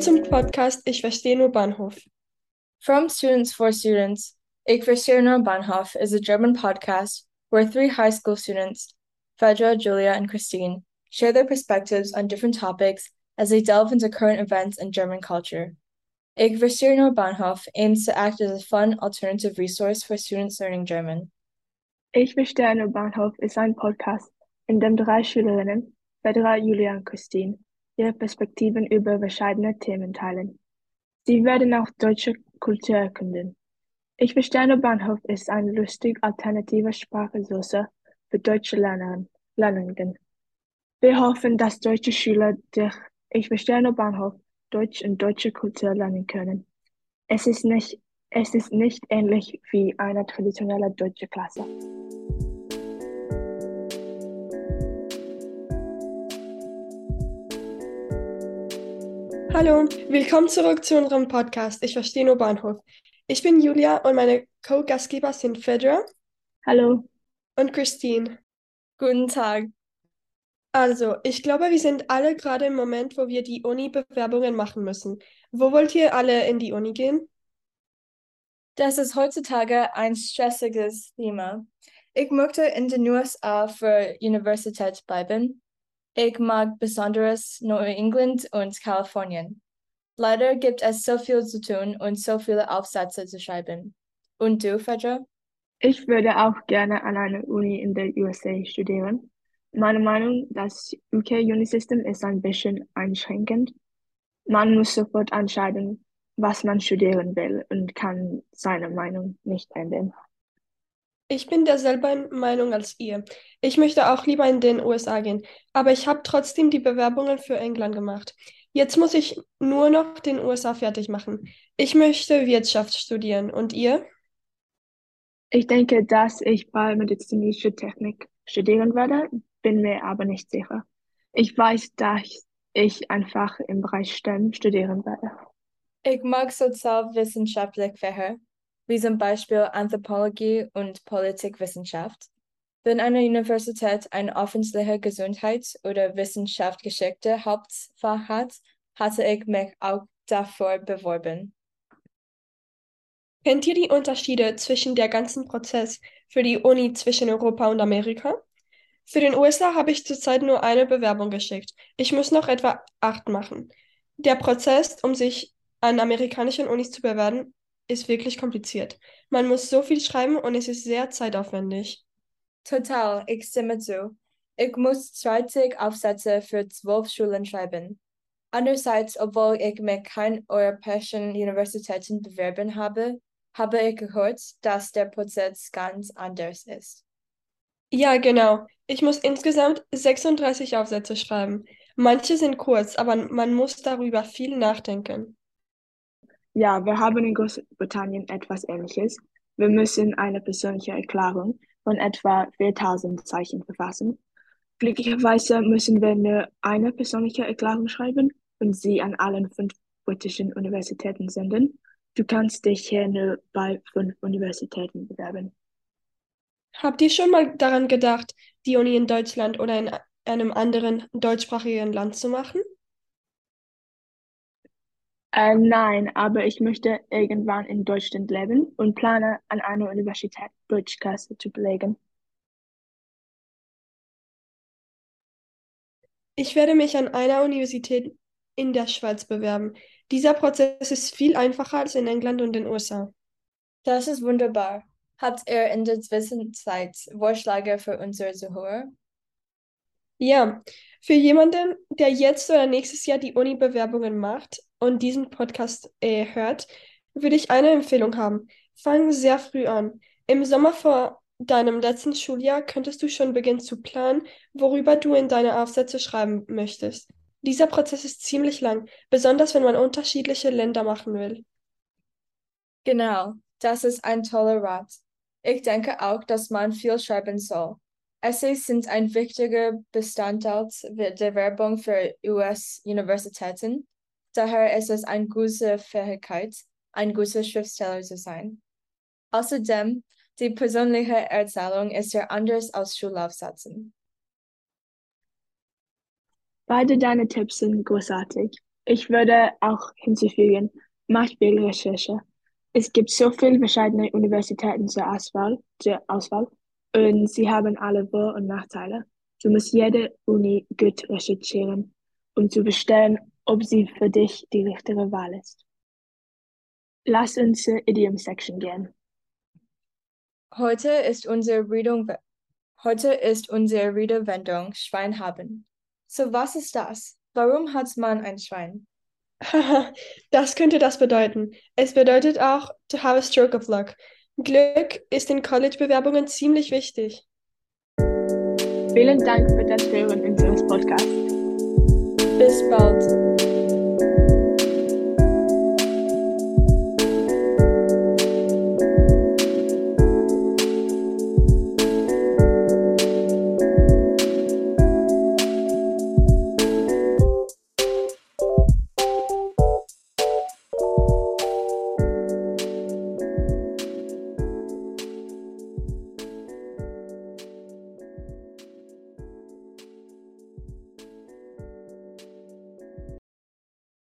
Willkommen zum Podcast Ich verstehe nur Bahnhof. From Students for Students, Ich verstehe nur Bahnhof is a German podcast where three high school students, Fedra, Julia, and Christine, share their perspectives on different topics as they delve into current events and German culture. Ich verstehe nur Bahnhof aims to act as a fun alternative resource for students learning German. Ich verstehe nur Bahnhof ist ein Podcast, in dem drei Schülerinnen, Fedra, Julia und Christine, ihre Perspektiven über verschiedene Themen teilen. Sie werden auch deutsche Kultur erkunden. Ich verstehe Bahnhof ist eine lustig alternative Sprachressource für deutsche. Lernenden. Wir hoffen, dass deutsche Schüler durch Ich verstehe Bahnhof Deutsch und deutsche Kultur lernen können. Es ist nicht, es ist nicht ähnlich wie eine traditionelle deutsche Klasse. Hallo, willkommen zurück zu unserem Podcast Ich verstehe nur Bahnhof. Ich bin Julia und meine Co-Gastgeber sind Fedra Hallo. und Christine. Guten Tag. Also, ich glaube, wir sind alle gerade im Moment, wo wir die Uni-Bewerbungen machen müssen. Wo wollt ihr alle in die Uni gehen? Das ist heutzutage ein stressiges Thema. Ich möchte in den USA für Universität bleiben. Ich mag besonders Neuengland und Kalifornien. Leider gibt es so viel zu tun und so viele Aufsätze zu schreiben. Und du, Fedra? Ich würde auch gerne an einer Uni in der USA studieren. Meine Meinung, das UK Uni System ist ein bisschen einschränkend. Man muss sofort entscheiden, was man studieren will und kann seine Meinung nicht ändern. Ich bin derselben Meinung als ihr. Ich möchte auch lieber in den USA gehen, aber ich habe trotzdem die Bewerbungen für England gemacht. Jetzt muss ich nur noch den USA fertig machen. Ich möchte Wirtschaft studieren. Und ihr? Ich denke, dass ich bei medizinischer Technik studieren werde, bin mir aber nicht sicher. Ich weiß, dass ich einfach im Bereich STEM studieren werde. Ich mag sozialwissenschaftliche Fächer, wie zum Beispiel Anthropologie und Politikwissenschaft. Wenn eine Universität ein öffentliche Gesundheits- oder Wissenschaftsgeschichte Hauptfach hat, hatte ich mich auch dafür beworben. Kennt ihr die Unterschiede zwischen der ganzen Prozess für die Uni zwischen Europa und Amerika? Für den USA habe ich zurzeit nur eine Bewerbung geschickt. Ich muss noch etwa acht machen. Der Prozess, um sich an amerikanischen Unis zu bewerben, ist wirklich kompliziert. Man muss so viel schreiben und es ist sehr zeitaufwendig. Total, ich stimme zu. Ich muss 20 Aufsätze für zwölf Schulen schreiben. Andererseits, obwohl ich mich kein europäischen Universitäten bewerben habe, habe ich gehört, dass der Prozess ganz anders ist. Ja, genau. Ich muss insgesamt 36 Aufsätze schreiben. Manche sind kurz, aber man muss darüber viel nachdenken. Ja, wir haben in Großbritannien etwas Ähnliches. Wir müssen eine persönliche Erklärung von etwa 4000 Zeichen verfassen. Glücklicherweise müssen wir nur eine persönliche Erklärung schreiben und sie an allen fünf britischen Universitäten senden. Du kannst dich hier nur bei fünf Universitäten bewerben. Habt ihr schon mal daran gedacht, die Uni in Deutschland oder in einem anderen deutschsprachigen Land zu machen? Äh, nein, aber ich möchte irgendwann in Deutschland leben und plane, an einer Universität Deutschklasse zu belegen. Ich werde mich an einer Universität in der Schweiz bewerben. Dieser Prozess ist viel einfacher als in England und den USA. Das ist wunderbar. Habt ihr in der Zwischenzeit Vorschläge für unsere Zuhörer? Ja, für jemanden, der jetzt oder nächstes Jahr die Uni-Bewerbungen macht und diesen Podcast äh, hört, würde ich eine Empfehlung haben. Fang sehr früh an. Im Sommer vor deinem letzten Schuljahr könntest du schon beginnen zu planen, worüber du in deine Aufsätze schreiben möchtest. Dieser Prozess ist ziemlich lang, besonders wenn man unterschiedliche Länder machen will. Genau, das ist ein toller Rat. Ich denke auch, dass man viel schreiben soll. Essays sind ein wichtiger Bestandteil der Werbung für US-Universitäten. Daher ist es eine gute Fähigkeit, ein guter Schriftsteller zu sein. Außerdem, die persönliche Erzählung ist ja anders als Schulaufsätzen. Beide deine Tipps sind großartig. Ich würde auch hinzufügen, macht viel Recherche. Es gibt so viele verschiedene Universitäten zur Auswahl, zur Auswahl und sie haben alle Vor- und Nachteile. Du musst jede Uni gut recherchieren, um zu bestimmen, ob sie für dich die richtige Wahl ist. Lass uns zur Idiom-Section gehen. Heute ist unsere Redung, heute ist unsere Redewendung Schwein haben. So was ist das? Warum hat man ein Schwein? Haha, das könnte das bedeuten. Es bedeutet auch to have a stroke of luck. Glück ist in College-Bewerbungen ziemlich wichtig. Vielen Dank für das Hören unseres Podcasts. Bis bald.